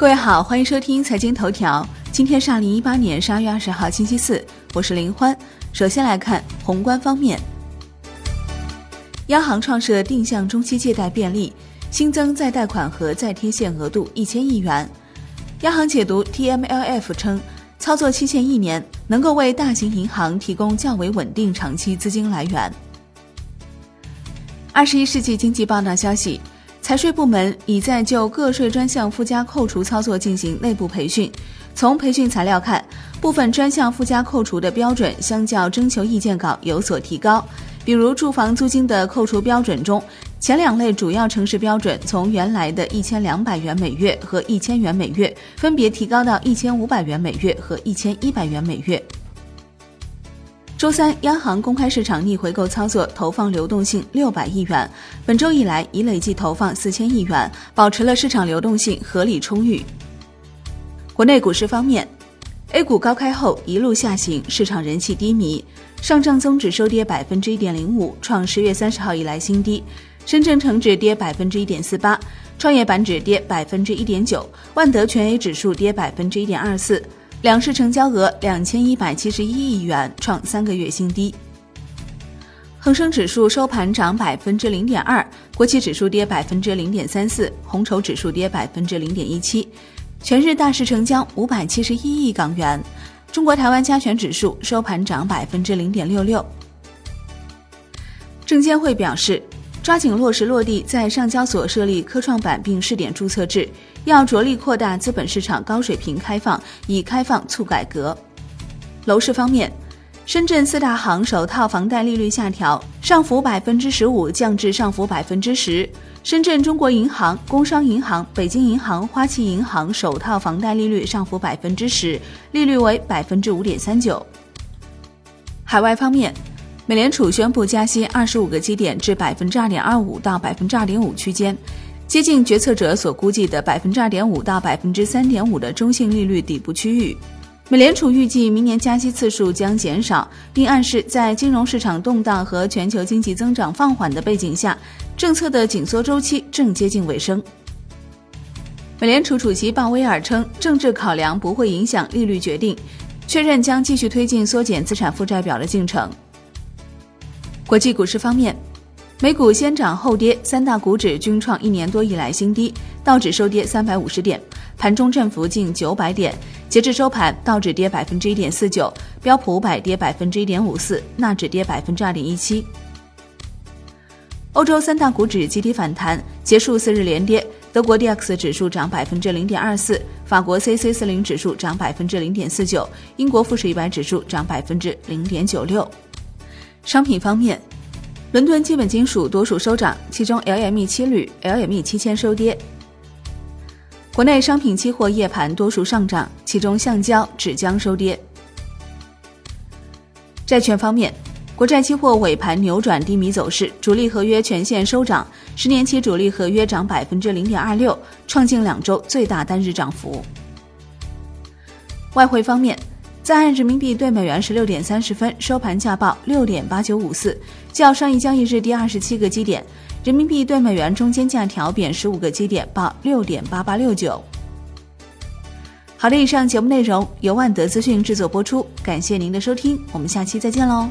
各位好，欢迎收听财经头条。今天是二零一八年十二月二十号，星期四，我是林欢。首先来看宏观方面，央行创设定向中期借贷便利，新增再贷款和再贴现额度一千亿元。央行解读 TMLF 称，操作期限一年，能够为大型银行提供较为稳定长期资金来源。二十一世纪经济报道消息。财税部门已在就个税专项附加扣除操作进行内部培训。从培训材料看，部分专项附加扣除的标准相较征求意见稿有所提高。比如，住房租金的扣除标准中，前两类主要城市标准从原来的一千两百元每月和一千元每月，分别提高到一千五百元每月和一千一百元每月。周三，央行公开市场逆回购操作投放流动性六百亿元，本周以来已累计投放四千亿元，保持了市场流动性合理充裕。国内股市方面，A 股高开后一路下行，市场人气低迷，上证综指收跌百分之一点零五，创十月三十号以来新低；深圳成指跌百分之一点四八，创业板指跌百分之一点九，万德全 A 指数跌百分之一点二四。两市成交额两千一百七十一亿元，创三个月新低。恒生指数收盘涨百分之零点二，国企指数跌百分之零点三四，红筹指数跌百分之零点一七。全日大市成交五百七十一亿港元。中国台湾加权指数收盘涨百分之零点六六。证监会表示。抓紧落实落地在上交所设立科创板并试点注册制，要着力扩大资本市场高水平开放，以开放促改革。楼市方面，深圳四大行首套房贷利率下调，上浮百分之十五降至上浮百分之十。深圳中国银行、工商银行、北京银行、花旗银行首套房贷利率上浮百分之十，利率为百分之五点三九。海外方面。美联储宣布加息二十五个基点至百分之二点二五到百分之二点五区间，接近决策者所估计的百分之二点五到百分之三点五的中性利率底部区域。美联储预计明年加息次数将减少，并暗示在金融市场动荡和全球经济增长放缓的背景下，政策的紧缩周期正接近尾声。美联储主席鲍威尔称，政治考量不会影响利率决定，确认将继续推进缩减资产负债表的进程。国际股市方面，美股先涨后跌，三大股指均创一年多以来新低，道指收跌三百五十点，盘中振幅近九百点。截至收盘，道指跌百分之一点四九，标普五百跌百分之一点五四，纳指跌百分之二点一七。欧洲三大股指集体反弹，结束四日连跌。德国 D X 指数涨百分之零点二四，法国 C C 四零指数涨百分之零点四九，英国富时一百指数涨百分之零点九六。商品方面，伦敦基本金属多数收涨，其中 LME 七铝、LME 七千收跌。国内商品期货夜盘多数上涨，其中橡胶、纸浆收跌。债券方面，国债期货尾盘扭转低迷走势，主力合约全线收涨，十年期主力合约涨百分之零点二六，创近两周最大单日涨幅。外汇方面。在岸人民币对美元十六点三十分收盘价报六点八九五四，较上一交易日第二十七个基点。人民币对美元中间价调贬十五个基点，报六点八八六九。好的，以上节目内容由万德资讯制作播出，感谢您的收听，我们下期再见喽。